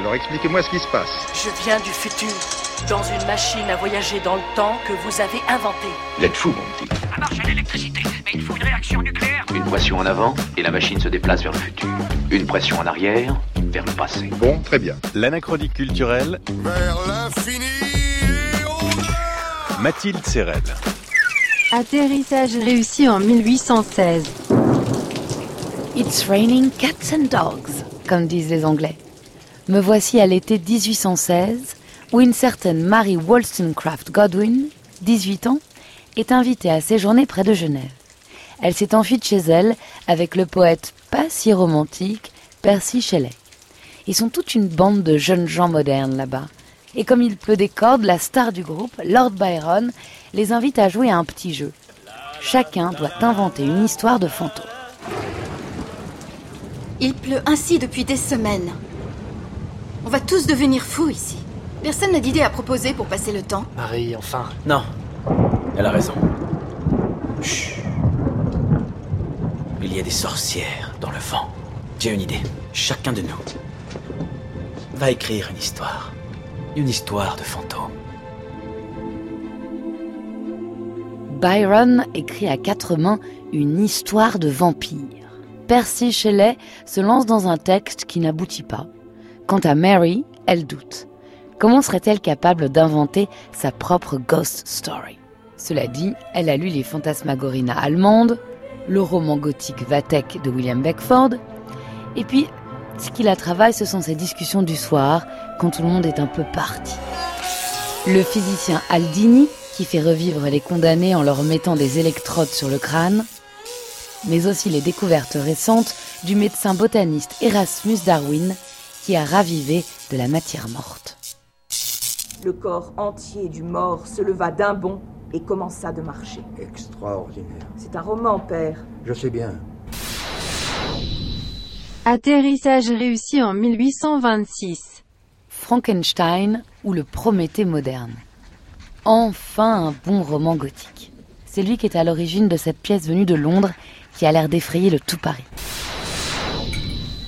Alors expliquez-moi ce qui se passe. Je viens du futur, dans une machine à voyager dans le temps que vous avez inventée. Vous êtes fou, mon petit. Ça marche à l'électricité, mais il faut une réaction nucléaire. Une pression en avant et la machine se déplace vers le futur. Une pression en arrière vers le passé. Bon, très bien. L'anachronique culturelle, Vers l'infini Mathilde Serrel. Atterrissage réussi en 1816. It's raining cats and dogs, comme disent les Anglais. Me voici à l'été 1816, où une certaine Mary Wollstonecraft Godwin, 18 ans, est invitée à séjourner près de Genève. Elle s'est enfuie chez elle avec le poète pas si romantique Percy Shelley. Ils sont toute une bande de jeunes gens modernes là-bas. Et comme il pleut des cordes, la star du groupe, Lord Byron, les invite à jouer à un petit jeu. Chacun doit inventer une histoire de fantôme. Il pleut ainsi depuis des semaines. On va tous devenir fous ici. Personne n'a d'idée à proposer pour passer le temps. Marie, enfin. Non. Elle a raison. Chut. Il y a des sorcières dans le vent. J'ai une idée. Chacun de nous va écrire une histoire. Une histoire de fantôme. Byron écrit à quatre mains une histoire de vampire. Percy Shelley se lance dans un texte qui n'aboutit pas. Quant à Mary, elle doute. Comment serait-elle capable d'inventer sa propre ghost story? Cela dit, elle a lu les Fantasmagoria allemandes, le roman gothique Vathek de William Beckford, et puis, ce qui la travaille, ce sont ces discussions du soir, quand tout le monde est un peu parti. Le physicien Aldini, qui fait revivre les condamnés en leur mettant des électrodes sur le crâne, mais aussi les découvertes récentes du médecin botaniste Erasmus Darwin, qui a ravivé de la matière morte. Le corps entier du mort se leva d'un bond et commença de marcher. Extraordinaire. C'est un roman, père. Je sais bien. Atterrissage réussi en 1826. Frankenstein ou le Prométhée moderne. Enfin un bon roman gothique. C'est lui qui est à l'origine de cette pièce venue de Londres qui a l'air d'effrayer le tout Paris.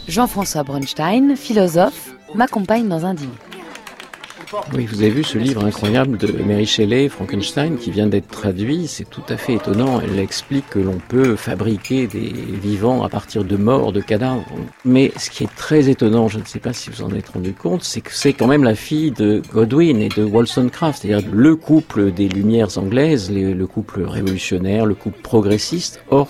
Jean-François Bronstein, philosophe, m'accompagne dans un dîner. Oui, vous avez vu ce livre incroyable de Mary Shelley, Frankenstein, qui vient d'être traduit. C'est tout à fait étonnant. Elle explique que l'on peut fabriquer des vivants à partir de morts, de cadavres. Mais ce qui est très étonnant, je ne sais pas si vous en êtes rendu compte, c'est que c'est quand même la fille de Godwin et de Wollstonecraft, c'est-à-dire le couple des Lumières anglaises, le couple révolutionnaire, le couple progressiste. Or,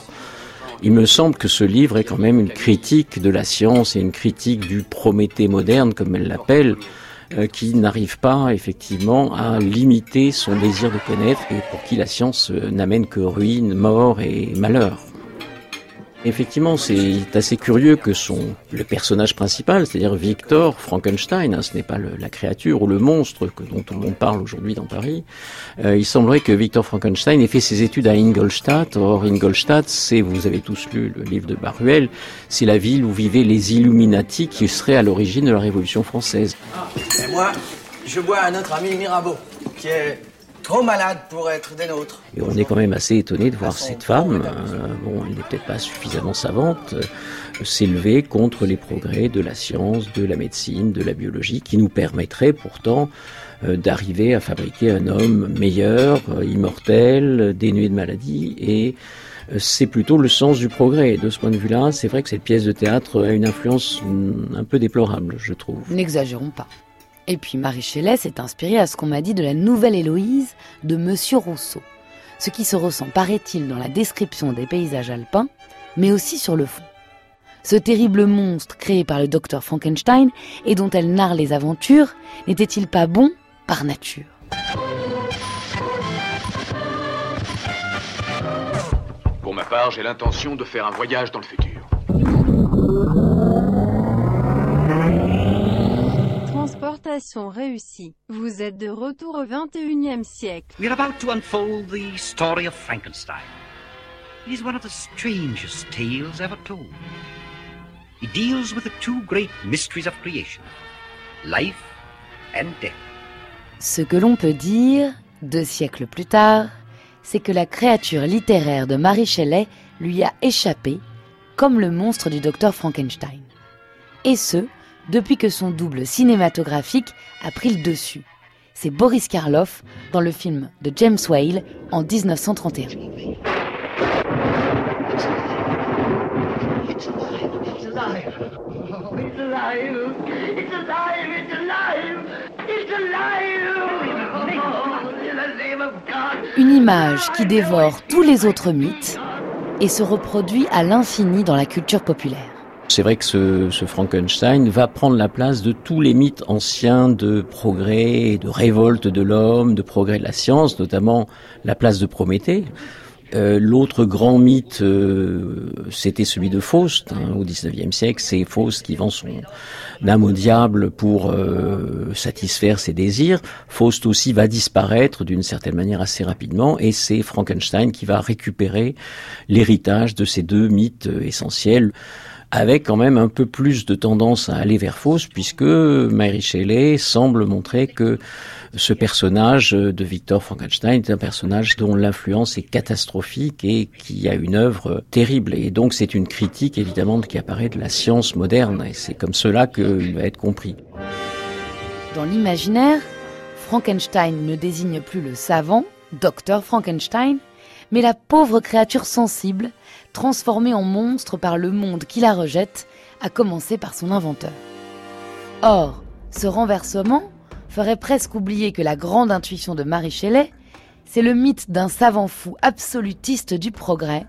il me semble que ce livre est quand même une critique de la science et une critique du Prométhée moderne, comme elle l'appelle, euh, qui n'arrive pas effectivement à limiter son désir de connaître et pour qui la science euh, n'amène que ruine, mort et malheur. Effectivement, c'est assez curieux que son le personnage principal, c'est-à-dire Victor Frankenstein, hein, ce n'est pas le, la créature ou le monstre que, dont tout le monde parle aujourd'hui dans Paris. Euh, il semblerait que Victor Frankenstein ait fait ses études à Ingolstadt. Or, Ingolstadt, c'est, vous avez tous lu le livre de Baruel, c'est la ville où vivaient les Illuminati qui seraient à l'origine de la Révolution française. Et moi, je bois à notre ami Mirabeau, qui est trop malade pour être des nôtres. Et on est quand même assez étonné de voir cette femme, euh, bon, elle n'est peut-être pas suffisamment savante, euh, s'élever contre les progrès de la science, de la médecine, de la biologie, qui nous permettraient pourtant euh, d'arriver à fabriquer un homme meilleur, euh, immortel, dénué de maladie, et c'est plutôt le sens du progrès. Et de ce point de vue-là, c'est vrai que cette pièce de théâtre a une influence mm, un peu déplorable, je trouve. N'exagérons pas. Et puis Marie Shelley s'est inspirée à ce qu'on m'a dit de la nouvelle Héloïse de Monsieur Rousseau. Ce qui se ressent, paraît-il, dans la description des paysages alpins, mais aussi sur le fond. Ce terrible monstre créé par le docteur Frankenstein et dont elle narre les aventures, n'était-il pas bon par nature? Pour ma part, j'ai l'intention de faire un voyage dans le futur. Transportation réussie. Vous êtes de retour au 21e siècle. We're about to unfold the story of Frankenstein. It is one of the strangest tales ever told. It deals with the two great mysteries of creation life and death. Ce que l'on peut dire, deux siècles plus tard, c'est que la créature littéraire de Mary Shelley lui a échappé, comme le monstre du docteur Frankenstein. Et ce, depuis que son double cinématographique a pris le dessus. C'est Boris Karloff dans le film de James Whale en 1931. Une image qui dévore tous les autres mythes et se reproduit à l'infini dans la culture populaire. C'est vrai que ce, Frankenstein va prendre la place de tous les mythes anciens de progrès, de révolte de l'homme, de progrès de la science, notamment la place de Prométhée. Euh, L'autre grand mythe, euh, c'était celui de Faust hein, au XIXe siècle. C'est Faust qui vend son âme au diable pour euh, satisfaire ses désirs. Faust aussi va disparaître d'une certaine manière assez rapidement, et c'est Frankenstein qui va récupérer l'héritage de ces deux mythes essentiels avec quand même un peu plus de tendance à aller vers Faust, puisque Mary Shelley semble montrer que ce personnage de Victor Frankenstein est un personnage dont l'influence est catastrophique et qui a une œuvre terrible. Et donc c'est une critique évidemment qui apparaît de la science moderne, et c'est comme cela qu'il va être compris. Dans l'imaginaire, Frankenstein ne désigne plus le savant, Docteur Frankenstein, mais la pauvre créature sensible, transformée en monstre par le monde qui la rejette, à commencer par son inventeur. Or, ce renversement ferait presque oublier que la grande intuition de Marie Shelley, c'est le mythe d'un savant fou absolutiste du progrès,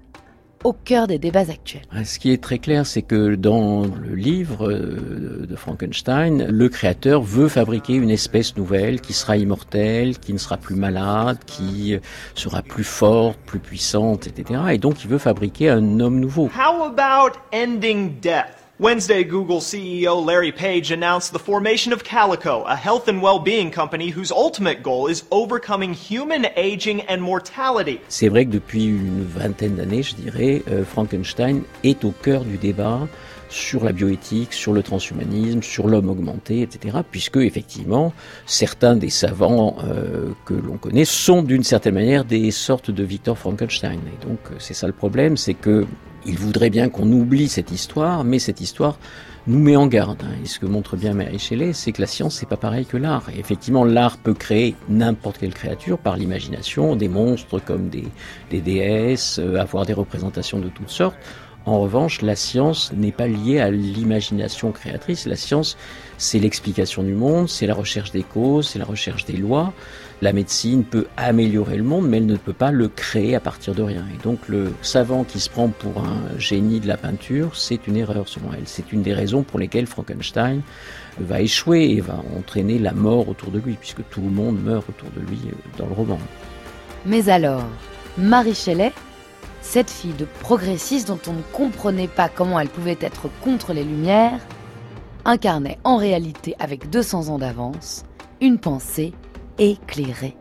au cœur des débats actuels. Ce qui est très clair, c'est que dans le livre euh, de Frankenstein, le créateur veut fabriquer une espèce nouvelle qui sera immortelle, qui ne sera plus malade, qui sera plus forte, plus puissante, etc. Et donc il veut fabriquer un homme nouveau. How about ending death? Wednesday, Google CEO Larry Page announced the formation of Calico, a health and well-being company whose ultimate goal is overcoming human aging and mortality. C'est vrai que depuis une vingtaine d'années, je dirais, euh, Frankenstein est au cœur du débat sur la bioéthique, sur le transhumanisme, sur l'homme augmenté, etc. Puisque effectivement, certains des savants euh, que l'on connaît sont d'une certaine manière des sortes de Victor Frankenstein. Et donc c'est ça le problème, c'est que il voudrait bien qu'on oublie cette histoire, mais cette histoire nous met en garde. Et ce que montre bien Mary Shelley, c'est que la science, c'est pas pareil que l'art. Effectivement, l'art peut créer n'importe quelle créature par l'imagination, des monstres comme des, des déesses, euh, avoir des représentations de toutes sortes. En revanche, la science n'est pas liée à l'imagination créatrice. La science, c'est l'explication du monde, c'est la recherche des causes, c'est la recherche des lois. La médecine peut améliorer le monde, mais elle ne peut pas le créer à partir de rien. Et donc le savant qui se prend pour un génie de la peinture, c'est une erreur selon elle. C'est une des raisons pour lesquelles Frankenstein va échouer et va entraîner la mort autour de lui, puisque tout le monde meurt autour de lui euh, dans le roman. Mais alors, Marie Shelley, cette fille de progressiste dont on ne comprenait pas comment elle pouvait être contre les Lumières, incarnait en réalité avec 200 ans d'avance une pensée éclairée.